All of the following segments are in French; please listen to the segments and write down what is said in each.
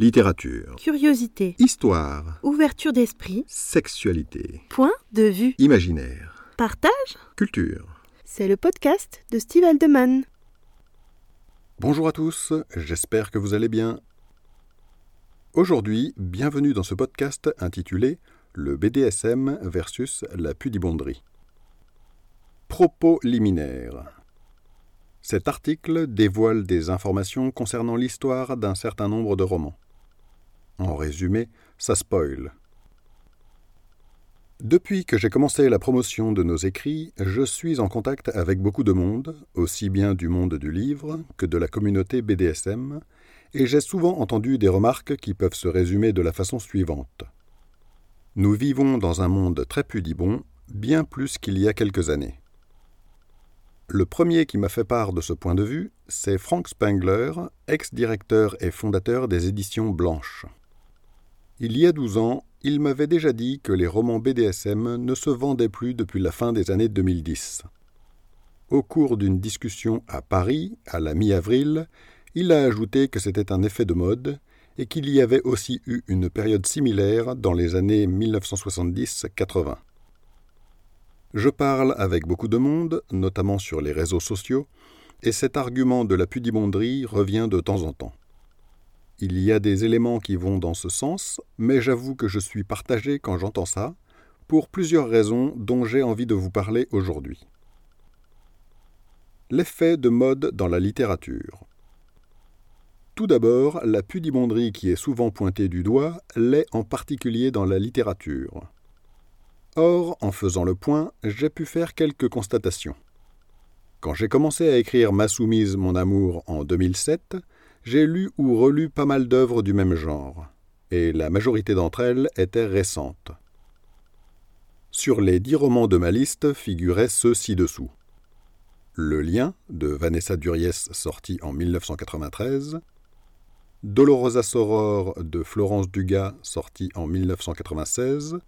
Littérature. Curiosité. Histoire. Ouverture d'esprit. Sexualité. Point de vue. Imaginaire. Partage. Culture. C'est le podcast de Steve Aldeman. Bonjour à tous, j'espère que vous allez bien. Aujourd'hui, bienvenue dans ce podcast intitulé Le BDSM versus la pudibonderie. Propos liminaires. Cet article dévoile des informations concernant l'histoire d'un certain nombre de romans. En résumé, ça spoil. Depuis que j'ai commencé la promotion de nos écrits, je suis en contact avec beaucoup de monde, aussi bien du monde du livre que de la communauté BDSM, et j'ai souvent entendu des remarques qui peuvent se résumer de la façon suivante. Nous vivons dans un monde très pudibond, bien plus qu'il y a quelques années. Le premier qui m'a fait part de ce point de vue, c'est Frank Spengler, ex-directeur et fondateur des éditions Blanches. Il y a 12 ans, il m'avait déjà dit que les romans BDSM ne se vendaient plus depuis la fin des années 2010. Au cours d'une discussion à Paris, à la mi-avril, il a ajouté que c'était un effet de mode et qu'il y avait aussi eu une période similaire dans les années 1970-80. Je parle avec beaucoup de monde, notamment sur les réseaux sociaux, et cet argument de la pudibonderie revient de temps en temps. Il y a des éléments qui vont dans ce sens, mais j'avoue que je suis partagé quand j'entends ça, pour plusieurs raisons dont j'ai envie de vous parler aujourd'hui. L'effet de mode dans la littérature. Tout d'abord, la pudibonderie qui est souvent pointée du doigt l'est en particulier dans la littérature. Or, en faisant le point, j'ai pu faire quelques constatations. Quand j'ai commencé à écrire Ma soumise, mon amour en 2007, j'ai lu ou relu pas mal d'œuvres du même genre, et la majorité d'entre elles étaient récentes. Sur les dix romans de ma liste figuraient ceux ci-dessous. Le lien de Vanessa Duriès sorti en 1993, Dolorosa Soror de Florence Dugas sorti en 1996,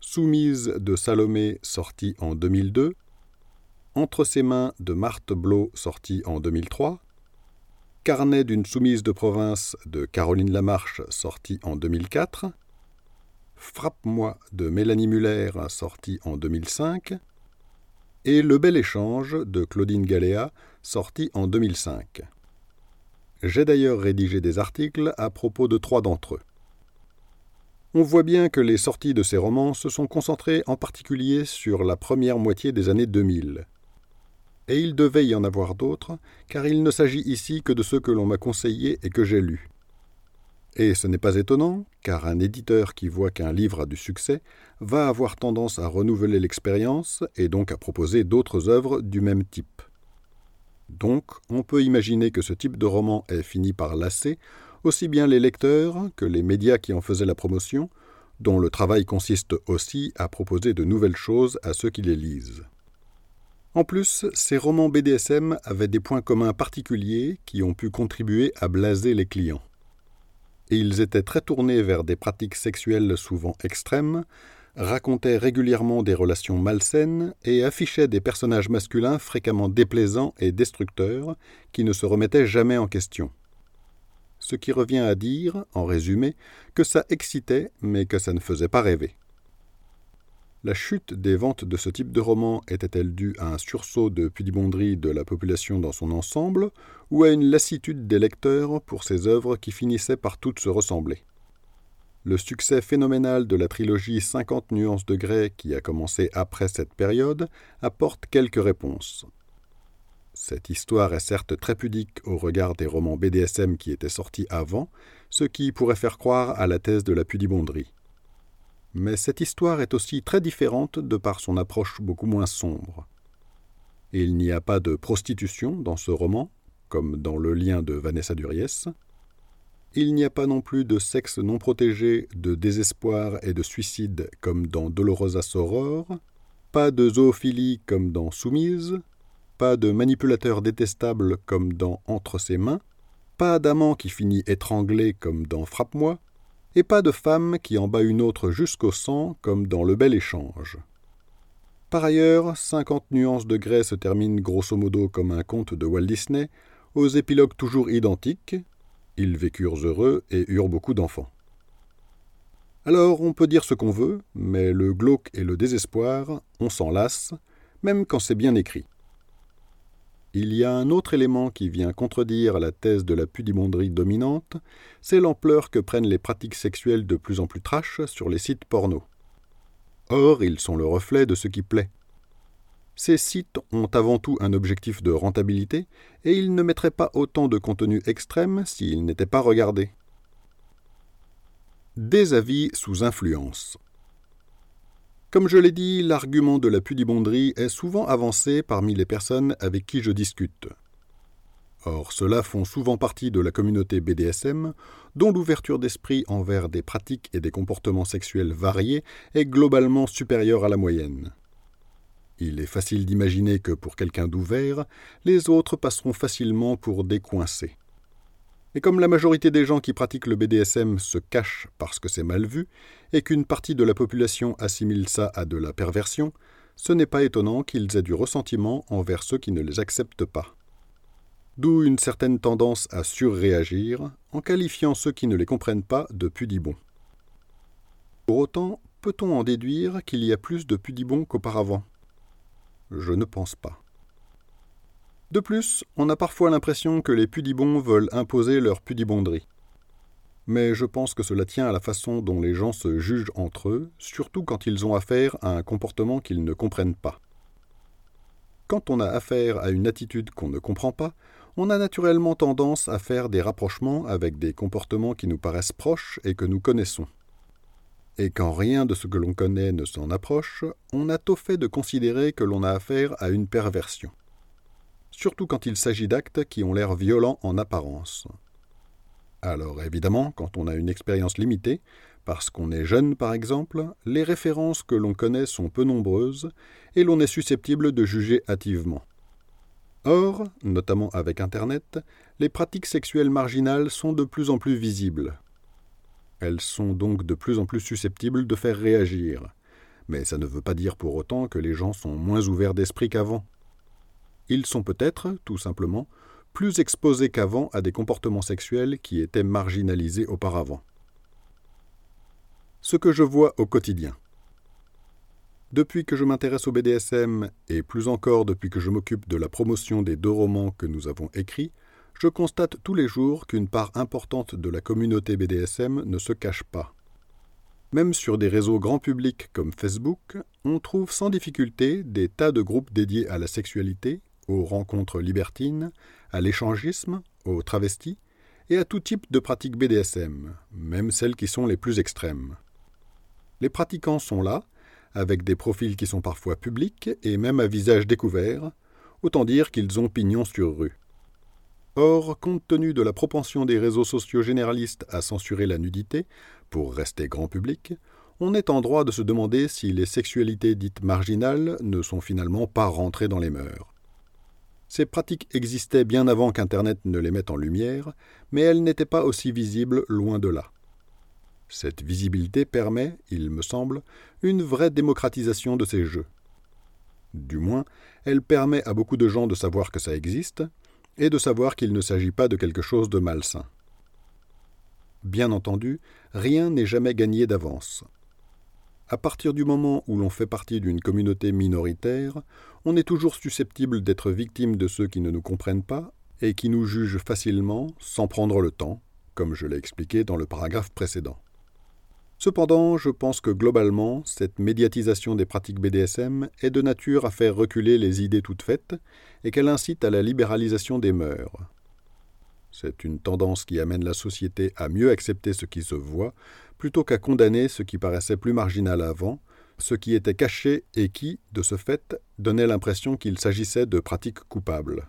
Soumise de Salomé sorti en 2002, Entre ses mains de Marthe Blot sorti en 2003, Carnet d'une soumise de province de Caroline Lamarche, sorti en 2004. Frappe-moi de Mélanie Muller, sorti en 2005. Et Le Bel Échange de Claudine Galéa, sorti en 2005. J'ai d'ailleurs rédigé des articles à propos de trois d'entre eux. On voit bien que les sorties de ces romans se sont concentrées en particulier sur la première moitié des années 2000 et il devait y en avoir d'autres, car il ne s'agit ici que de ceux que l'on m'a conseillés et que j'ai lus. Et ce n'est pas étonnant, car un éditeur qui voit qu'un livre a du succès va avoir tendance à renouveler l'expérience et donc à proposer d'autres œuvres du même type. Donc, on peut imaginer que ce type de roman ait fini par lasser aussi bien les lecteurs que les médias qui en faisaient la promotion, dont le travail consiste aussi à proposer de nouvelles choses à ceux qui les lisent. En plus, ces romans BDSM avaient des points communs particuliers qui ont pu contribuer à blaser les clients. Et ils étaient très tournés vers des pratiques sexuelles souvent extrêmes, racontaient régulièrement des relations malsaines et affichaient des personnages masculins fréquemment déplaisants et destructeurs qui ne se remettaient jamais en question. Ce qui revient à dire, en résumé, que ça excitait mais que ça ne faisait pas rêver. La chute des ventes de ce type de roman était-elle due à un sursaut de pudibonderie de la population dans son ensemble, ou à une lassitude des lecteurs pour ces œuvres qui finissaient par toutes se ressembler? Le succès phénoménal de la trilogie 50 nuances de grès qui a commencé après cette période apporte quelques réponses. Cette histoire est certes très pudique au regard des romans BDSM qui étaient sortis avant, ce qui pourrait faire croire à la thèse de la pudibonderie. Mais cette histoire est aussi très différente de par son approche beaucoup moins sombre. Il n'y a pas de prostitution dans ce roman, comme dans le lien de Vanessa Duriès. Il n'y a pas non plus de sexe non protégé, de désespoir et de suicide comme dans Dolorosa Soror, pas de zoophilie comme dans Soumise, pas de manipulateur détestable comme dans Entre ses mains, pas d'amant qui finit étranglé comme dans Frappe-moi, et pas de femme qui en bat une autre jusqu'au sang, comme dans Le Bel Échange. Par ailleurs, 50 nuances de grès se terminent grosso modo comme un conte de Walt Disney, aux épilogues toujours identiques, Ils vécurent heureux et eurent beaucoup d'enfants. Alors on peut dire ce qu'on veut, mais le glauque et le désespoir, on s'en lasse, même quand c'est bien écrit. Il y a un autre élément qui vient contredire la thèse de la pudibonderie dominante, c'est l'ampleur que prennent les pratiques sexuelles de plus en plus trash sur les sites porno. Or, ils sont le reflet de ce qui plaît. Ces sites ont avant tout un objectif de rentabilité, et ils ne mettraient pas autant de contenu extrême s'ils n'étaient pas regardés. Des avis sous influence. Comme je l'ai dit, l'argument de la pudibonderie est souvent avancé parmi les personnes avec qui je discute. Or, ceux-là font souvent partie de la communauté BDSM, dont l'ouverture d'esprit envers des pratiques et des comportements sexuels variés est globalement supérieure à la moyenne. Il est facile d'imaginer que pour quelqu'un d'ouvert, les autres passeront facilement pour décoincés. Et comme la majorité des gens qui pratiquent le BDSM se cachent parce que c'est mal vu, et qu'une partie de la population assimile ça à de la perversion, ce n'est pas étonnant qu'ils aient du ressentiment envers ceux qui ne les acceptent pas. D'où une certaine tendance à surréagir en qualifiant ceux qui ne les comprennent pas de pudibons. Pour autant, peut-on en déduire qu'il y a plus de pudibons qu'auparavant? Je ne pense pas. De plus, on a parfois l'impression que les pudibons veulent imposer leur pudibonderie. Mais je pense que cela tient à la façon dont les gens se jugent entre eux, surtout quand ils ont affaire à un comportement qu'ils ne comprennent pas. Quand on a affaire à une attitude qu'on ne comprend pas, on a naturellement tendance à faire des rapprochements avec des comportements qui nous paraissent proches et que nous connaissons. Et quand rien de ce que l'on connaît ne s'en approche, on a tôt fait de considérer que l'on a affaire à une perversion surtout quand il s'agit d'actes qui ont l'air violents en apparence. Alors évidemment, quand on a une expérience limitée, parce qu'on est jeune par exemple, les références que l'on connaît sont peu nombreuses et l'on est susceptible de juger hâtivement. Or, notamment avec Internet, les pratiques sexuelles marginales sont de plus en plus visibles. Elles sont donc de plus en plus susceptibles de faire réagir. Mais ça ne veut pas dire pour autant que les gens sont moins ouverts d'esprit qu'avant. Ils sont peut-être, tout simplement, plus exposés qu'avant à des comportements sexuels qui étaient marginalisés auparavant. Ce que je vois au quotidien. Depuis que je m'intéresse au BDSM, et plus encore depuis que je m'occupe de la promotion des deux romans que nous avons écrits, je constate tous les jours qu'une part importante de la communauté BDSM ne se cache pas. Même sur des réseaux grand public comme Facebook, on trouve sans difficulté des tas de groupes dédiés à la sexualité aux rencontres libertines, à l'échangisme, aux travestis et à tout type de pratiques BDSM, même celles qui sont les plus extrêmes. Les pratiquants sont là, avec des profils qui sont parfois publics et même à visage découvert, autant dire qu'ils ont pignon sur rue. Or, compte tenu de la propension des réseaux sociaux généralistes à censurer la nudité, pour rester grand public, on est en droit de se demander si les sexualités dites marginales ne sont finalement pas rentrées dans les mœurs. Ces pratiques existaient bien avant qu'Internet ne les mette en lumière, mais elles n'étaient pas aussi visibles loin de là. Cette visibilité permet, il me semble, une vraie démocratisation de ces jeux. Du moins, elle permet à beaucoup de gens de savoir que ça existe, et de savoir qu'il ne s'agit pas de quelque chose de malsain. Bien entendu, rien n'est jamais gagné d'avance. À partir du moment où l'on fait partie d'une communauté minoritaire, on est toujours susceptible d'être victime de ceux qui ne nous comprennent pas et qui nous jugent facilement sans prendre le temps, comme je l'ai expliqué dans le paragraphe précédent. Cependant, je pense que globalement, cette médiatisation des pratiques BDSM est de nature à faire reculer les idées toutes faites et qu'elle incite à la libéralisation des mœurs. C'est une tendance qui amène la société à mieux accepter ce qui se voit plutôt qu'à condamner ce qui paraissait plus marginal avant, ce qui était caché et qui, de ce fait, donnait l'impression qu'il s'agissait de pratiques coupables.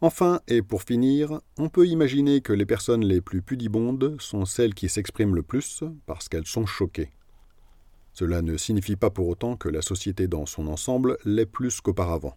Enfin, et pour finir, on peut imaginer que les personnes les plus pudibondes sont celles qui s'expriment le plus parce qu'elles sont choquées. Cela ne signifie pas pour autant que la société dans son ensemble l'est plus qu'auparavant.